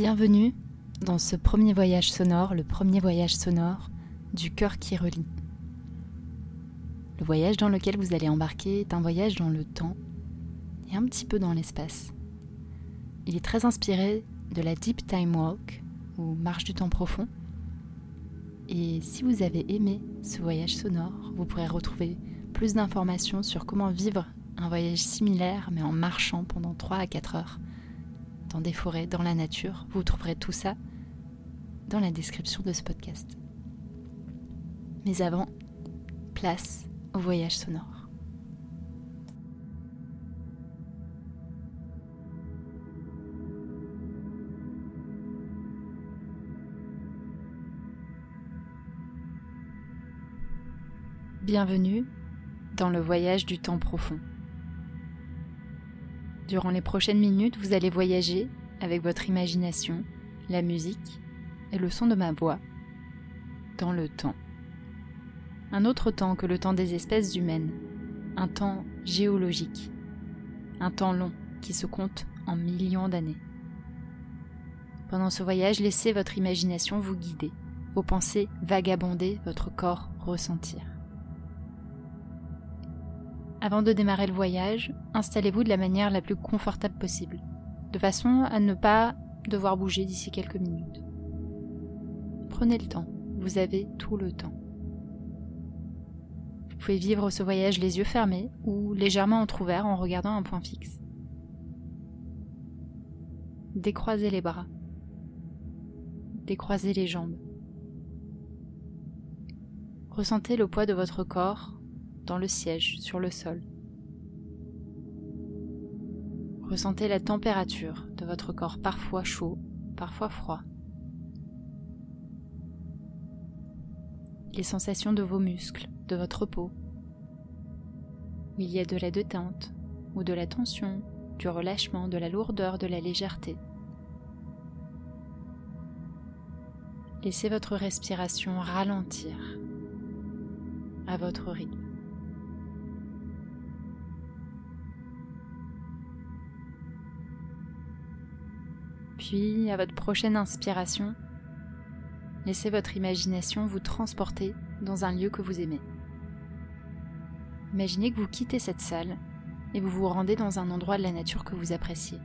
Bienvenue dans ce premier voyage sonore, le premier voyage sonore du cœur qui relie. Le voyage dans lequel vous allez embarquer est un voyage dans le temps et un petit peu dans l'espace. Il est très inspiré de la Deep Time Walk ou Marche du temps profond. Et si vous avez aimé ce voyage sonore, vous pourrez retrouver plus d'informations sur comment vivre un voyage similaire mais en marchant pendant 3 à 4 heures dans des forêts, dans la nature. Vous trouverez tout ça dans la description de ce podcast. Mais avant, place au voyage sonore. Bienvenue dans le voyage du temps profond. Durant les prochaines minutes, vous allez voyager avec votre imagination, la musique et le son de ma voix dans le temps. Un autre temps que le temps des espèces humaines, un temps géologique, un temps long qui se compte en millions d'années. Pendant ce voyage, laissez votre imagination vous guider, vos pensées vagabonder, votre corps ressentir. Avant de démarrer le voyage, installez-vous de la manière la plus confortable possible, de façon à ne pas devoir bouger d'ici quelques minutes. Prenez le temps, vous avez tout le temps. Vous pouvez vivre ce voyage les yeux fermés ou légèrement entrouverts en regardant un point fixe. Décroisez les bras. Décroisez les jambes. Ressentez le poids de votre corps dans le siège, sur le sol. Ressentez la température de votre corps, parfois chaud, parfois froid. Les sensations de vos muscles, de votre peau. Il y a de la détente ou de la tension, du relâchement, de la lourdeur, de la légèreté. Laissez votre respiration ralentir à votre rythme. À votre prochaine inspiration, laissez votre imagination vous transporter dans un lieu que vous aimez. Imaginez que vous quittez cette salle et vous vous rendez dans un endroit de la nature que vous appréciez.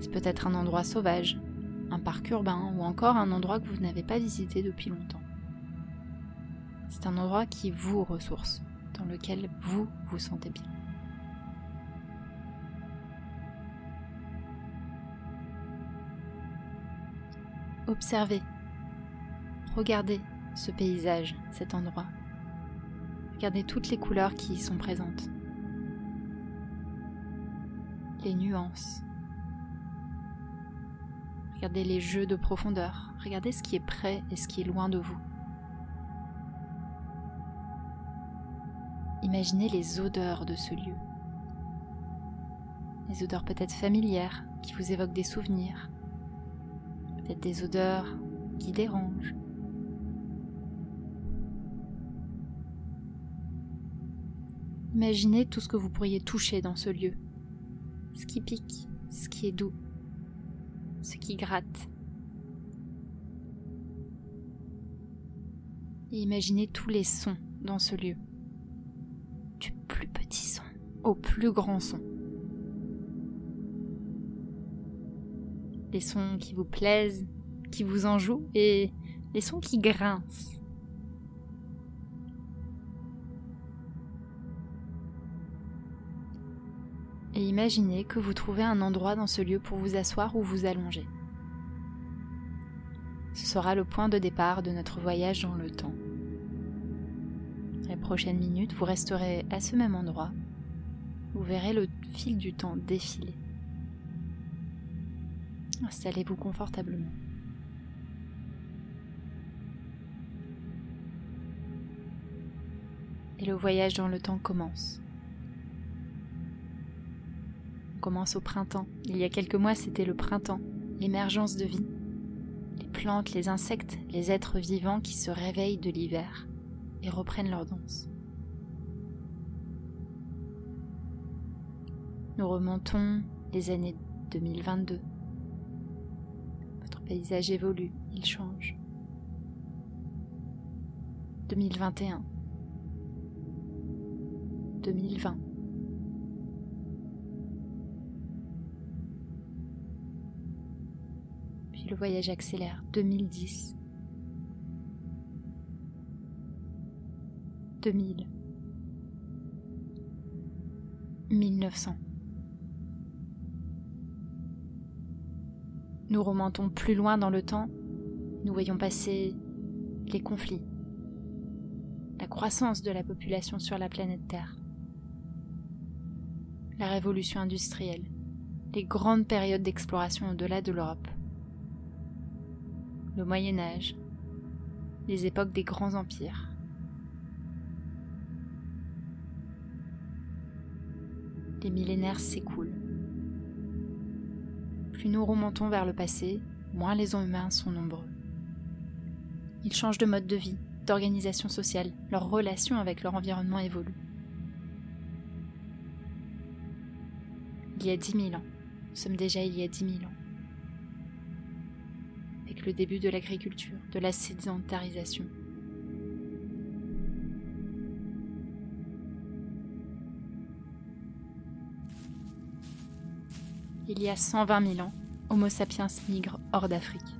C'est peut-être un endroit sauvage, un parc urbain ou encore un endroit que vous n'avez pas visité depuis longtemps. C'est un endroit qui vous ressource, dans lequel vous vous sentez bien. Observez, regardez ce paysage, cet endroit. Regardez toutes les couleurs qui y sont présentes. Les nuances. Regardez les jeux de profondeur. Regardez ce qui est près et ce qui est loin de vous. Imaginez les odeurs de ce lieu. Les odeurs peut-être familières qui vous évoquent des souvenirs, peut-être des odeurs qui dérangent. Imaginez tout ce que vous pourriez toucher dans ce lieu. Ce qui pique, ce qui est doux, ce qui gratte. Et imaginez tous les sons dans ce lieu. Du plus petit son au plus grand son. Les sons qui vous plaisent, qui vous enjouent et les sons qui grincent. Et imaginez que vous trouvez un endroit dans ce lieu pour vous asseoir ou vous allonger. Ce sera le point de départ de notre voyage dans le temps. Les prochaines minutes, vous resterez à ce même endroit. Vous verrez le fil du temps défiler. Installez-vous confortablement. Et le voyage dans le temps commence. On commence au printemps. Il y a quelques mois, c'était le printemps, l'émergence de vie. Les plantes, les insectes, les êtres vivants qui se réveillent de l'hiver et reprennent leur danse. Nous remontons les années 2022, paysage évolue, il change. 2021. 2020. Puis le voyage accélère. 2010. 2000. 1900. Nous remontons plus loin dans le temps, nous voyons passer les conflits, la croissance de la population sur la planète Terre, la révolution industrielle, les grandes périodes d'exploration au-delà de l'Europe, le Moyen Âge, les époques des grands empires. Les millénaires s'écoulent. Plus nous remontons vers le passé, moins les humains sont nombreux. Ils changent de mode de vie, d'organisation sociale, leur relation avec leur environnement évolue. Il y a dix mille ans, nous sommes déjà il y a dix mille ans, avec le début de l'agriculture, de la sédentarisation. Il y a 120 000 ans, Homo sapiens migre hors d'Afrique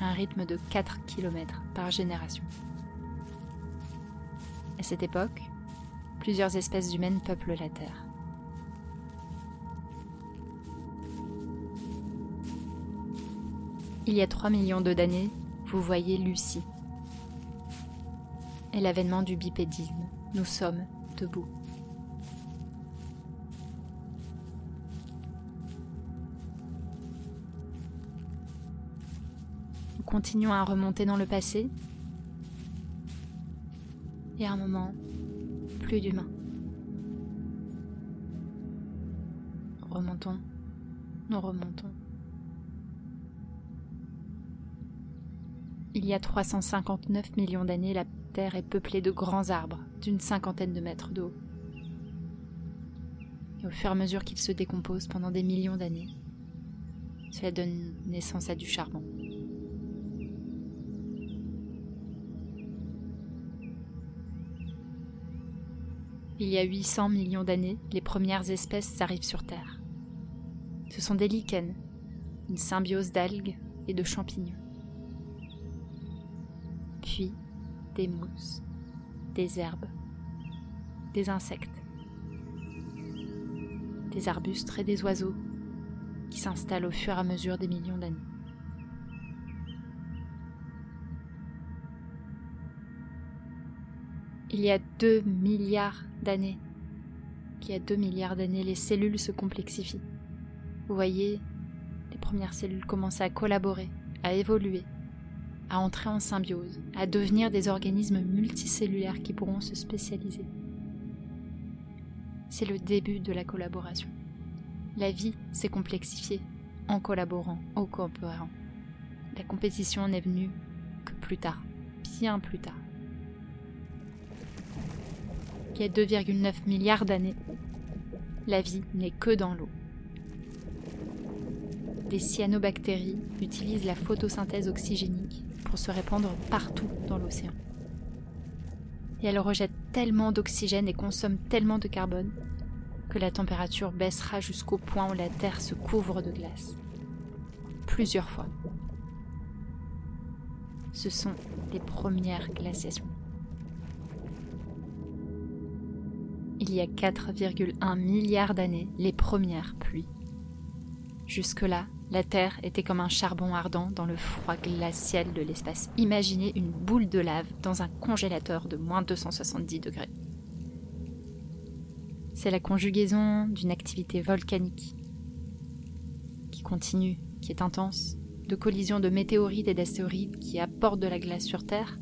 un rythme de 4 km par génération. À cette époque, plusieurs espèces humaines peuplent la Terre. Il y a 3 millions d'années, vous voyez Lucie. Et l'avènement du bipédisme. Nous sommes debout. Continuons à remonter dans le passé. Et à un moment, plus d'humains. Remontons, nous remontons. Il y a 359 millions d'années, la Terre est peuplée de grands arbres d'une cinquantaine de mètres de haut. Et au fur et à mesure qu'ils se décomposent pendant des millions d'années, cela donne naissance à du charbon. Il y a 800 millions d'années, les premières espèces arrivent sur Terre. Ce sont des lichens, une symbiose d'algues et de champignons. Puis des mousses, des herbes, des insectes, des arbustes et des oiseaux qui s'installent au fur et à mesure des millions d'années. Il y a 2 milliards d'années, qu'il y a 2 milliards d'années, les cellules se complexifient. Vous voyez, les premières cellules commencent à collaborer, à évoluer, à entrer en symbiose, à devenir des organismes multicellulaires qui pourront se spécialiser. C'est le début de la collaboration. La vie s'est complexifiée en collaborant, en coopérant. La compétition n'est venue que plus tard, bien plus tard il y a 2,9 milliards d'années, la vie n'est que dans l'eau. Des cyanobactéries utilisent la photosynthèse oxygénique pour se répandre partout dans l'océan. Et elles rejettent tellement d'oxygène et consomment tellement de carbone que la température baissera jusqu'au point où la Terre se couvre de glace. Plusieurs fois. Ce sont les premières glaciations. Il y a 4,1 milliards d'années, les premières pluies. Jusque-là, la Terre était comme un charbon ardent dans le froid glacial de l'espace. Imaginez une boule de lave dans un congélateur de moins 270 degrés. C'est la conjugaison d'une activité volcanique qui continue, qui est intense, de collisions de météorites et d'astéroïdes qui apportent de la glace sur Terre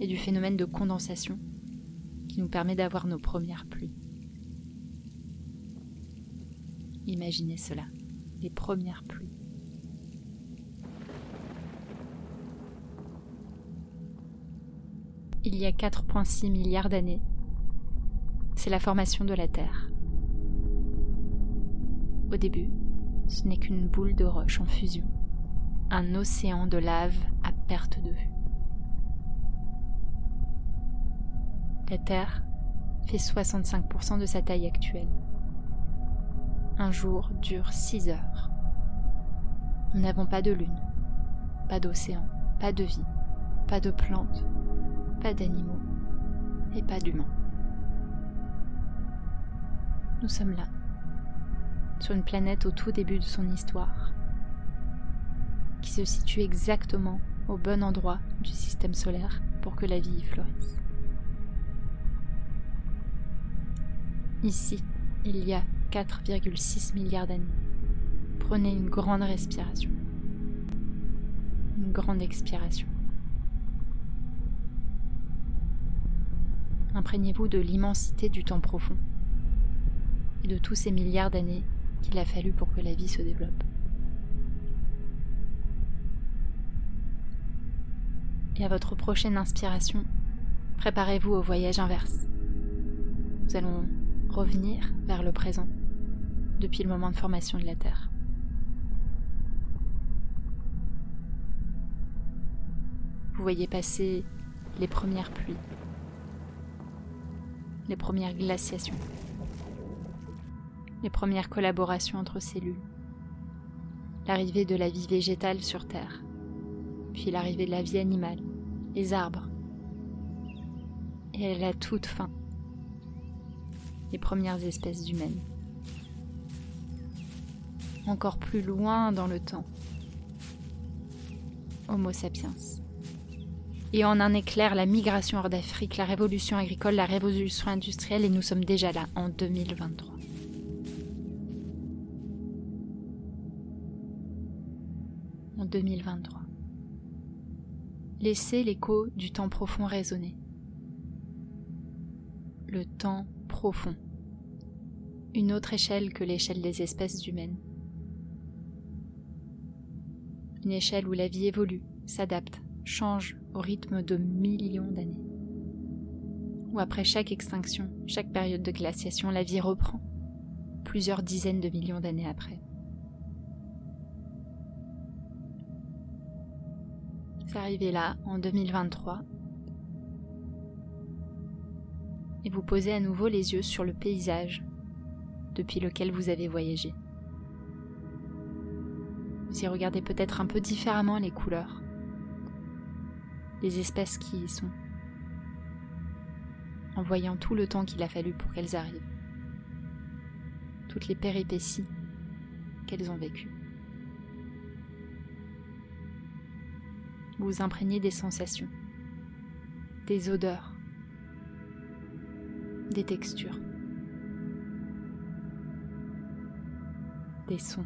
et du phénomène de condensation nous permet d'avoir nos premières pluies. Imaginez cela, les premières pluies. Il y a 4,6 milliards d'années, c'est la formation de la Terre. Au début, ce n'est qu'une boule de roche en fusion. un océan de lave à perte de vue. La Terre fait 65% de sa taille actuelle. Un jour dure 6 heures. Nous n'avons pas de lune, pas d'océan, pas de vie, pas de plantes, pas d'animaux et pas d'humains. Nous sommes là, sur une planète au tout début de son histoire, qui se situe exactement au bon endroit du système solaire pour que la vie y fleurisse. Ici, il y a 4,6 milliards d'années. Prenez une grande respiration. Une grande expiration. Imprégnez-vous de l'immensité du temps profond et de tous ces milliards d'années qu'il a fallu pour que la vie se développe. Et à votre prochaine inspiration, préparez-vous au voyage inverse. Nous allons revenir vers le présent depuis le moment de formation de la Terre. Vous voyez passer les premières pluies, les premières glaciations, les premières collaborations entre cellules, l'arrivée de la vie végétale sur Terre, puis l'arrivée de la vie animale, les arbres, et à la toute fin, les premières espèces humaines. Encore plus loin dans le temps, Homo sapiens. Et en un éclair, la migration hors d'Afrique, la révolution agricole, la révolution industrielle, et nous sommes déjà là, en 2023. En 2023. Laissez l'écho du temps profond résonner. Le temps profond une autre échelle que l'échelle des espèces humaines. Une échelle où la vie évolue, s'adapte, change au rythme de millions d'années. Où après chaque extinction, chaque période de glaciation, la vie reprend, plusieurs dizaines de millions d'années après. C'est arrivé là, en 2023, et vous posez à nouveau les yeux sur le paysage depuis lequel vous avez voyagé. Vous y regardez peut-être un peu différemment les couleurs, les espèces qui y sont, en voyant tout le temps qu'il a fallu pour qu'elles arrivent, toutes les péripéties qu'elles ont vécues. Vous vous imprégnez des sensations, des odeurs, des textures. Des sons.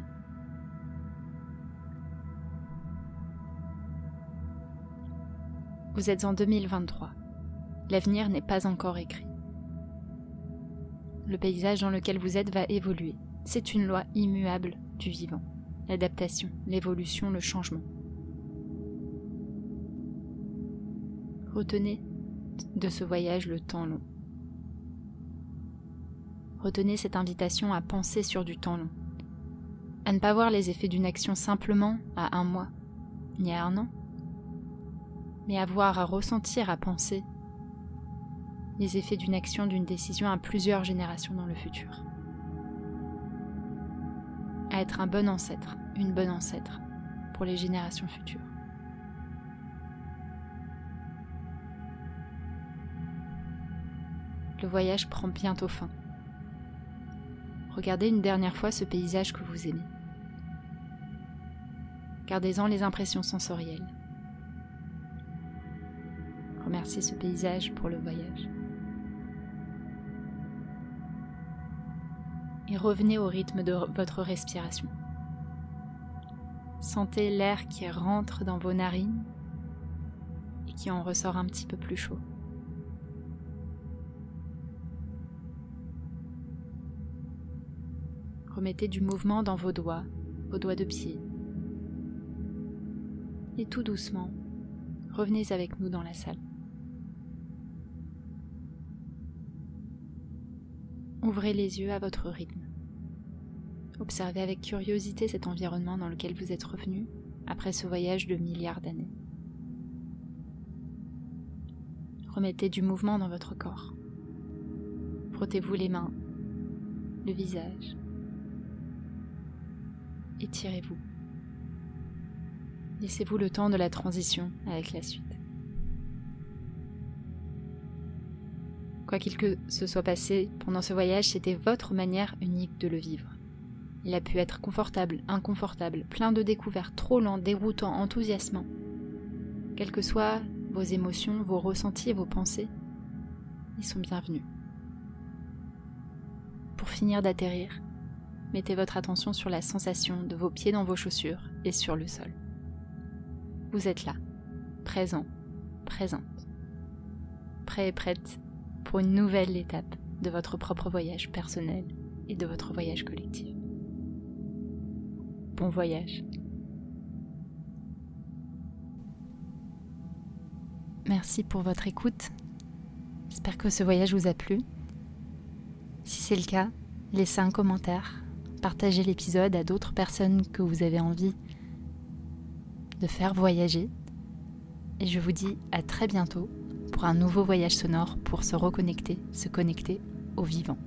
Vous êtes en 2023. L'avenir n'est pas encore écrit. Le paysage dans lequel vous êtes va évoluer. C'est une loi immuable du vivant. L'adaptation, l'évolution, le changement. Retenez de ce voyage le temps long. Retenez cette invitation à penser sur du temps long, à ne pas voir les effets d'une action simplement à un mois, ni à un an, mais à voir, à ressentir, à penser les effets d'une action, d'une décision à plusieurs générations dans le futur. À être un bon ancêtre, une bonne ancêtre pour les générations futures. Le voyage prend bientôt fin. Regardez une dernière fois ce paysage que vous aimez. Gardez-en les impressions sensorielles. Remerciez ce paysage pour le voyage. Et revenez au rythme de votre respiration. Sentez l'air qui rentre dans vos narines et qui en ressort un petit peu plus chaud. Remettez du mouvement dans vos doigts, vos doigts de pied, et tout doucement, revenez avec nous dans la salle. Ouvrez les yeux à votre rythme. Observez avec curiosité cet environnement dans lequel vous êtes revenu après ce voyage de milliards d'années. Remettez du mouvement dans votre corps. Frottez-vous les mains, le visage. Étirez-vous. Laissez-vous le temps de la transition avec la suite. Quoi qu'il que se soit passé pendant ce voyage, c'était votre manière unique de le vivre. Il a pu être confortable, inconfortable, plein de découvertes, trop lent, déroutant, enthousiasmant. Quelles que soient vos émotions, vos ressentis vos pensées, ils sont bienvenus. Pour finir d'atterrir, mettez votre attention sur la sensation de vos pieds dans vos chaussures et sur le sol. Vous êtes là, présent, présente, prêt et prête pour une nouvelle étape de votre propre voyage personnel et de votre voyage collectif. Bon voyage. Merci pour votre écoute. J'espère que ce voyage vous a plu. Si c'est le cas, laissez un commentaire, partagez l'épisode à d'autres personnes que vous avez envie de faire voyager. Et je vous dis à très bientôt pour un nouveau voyage sonore pour se reconnecter, se connecter au vivant.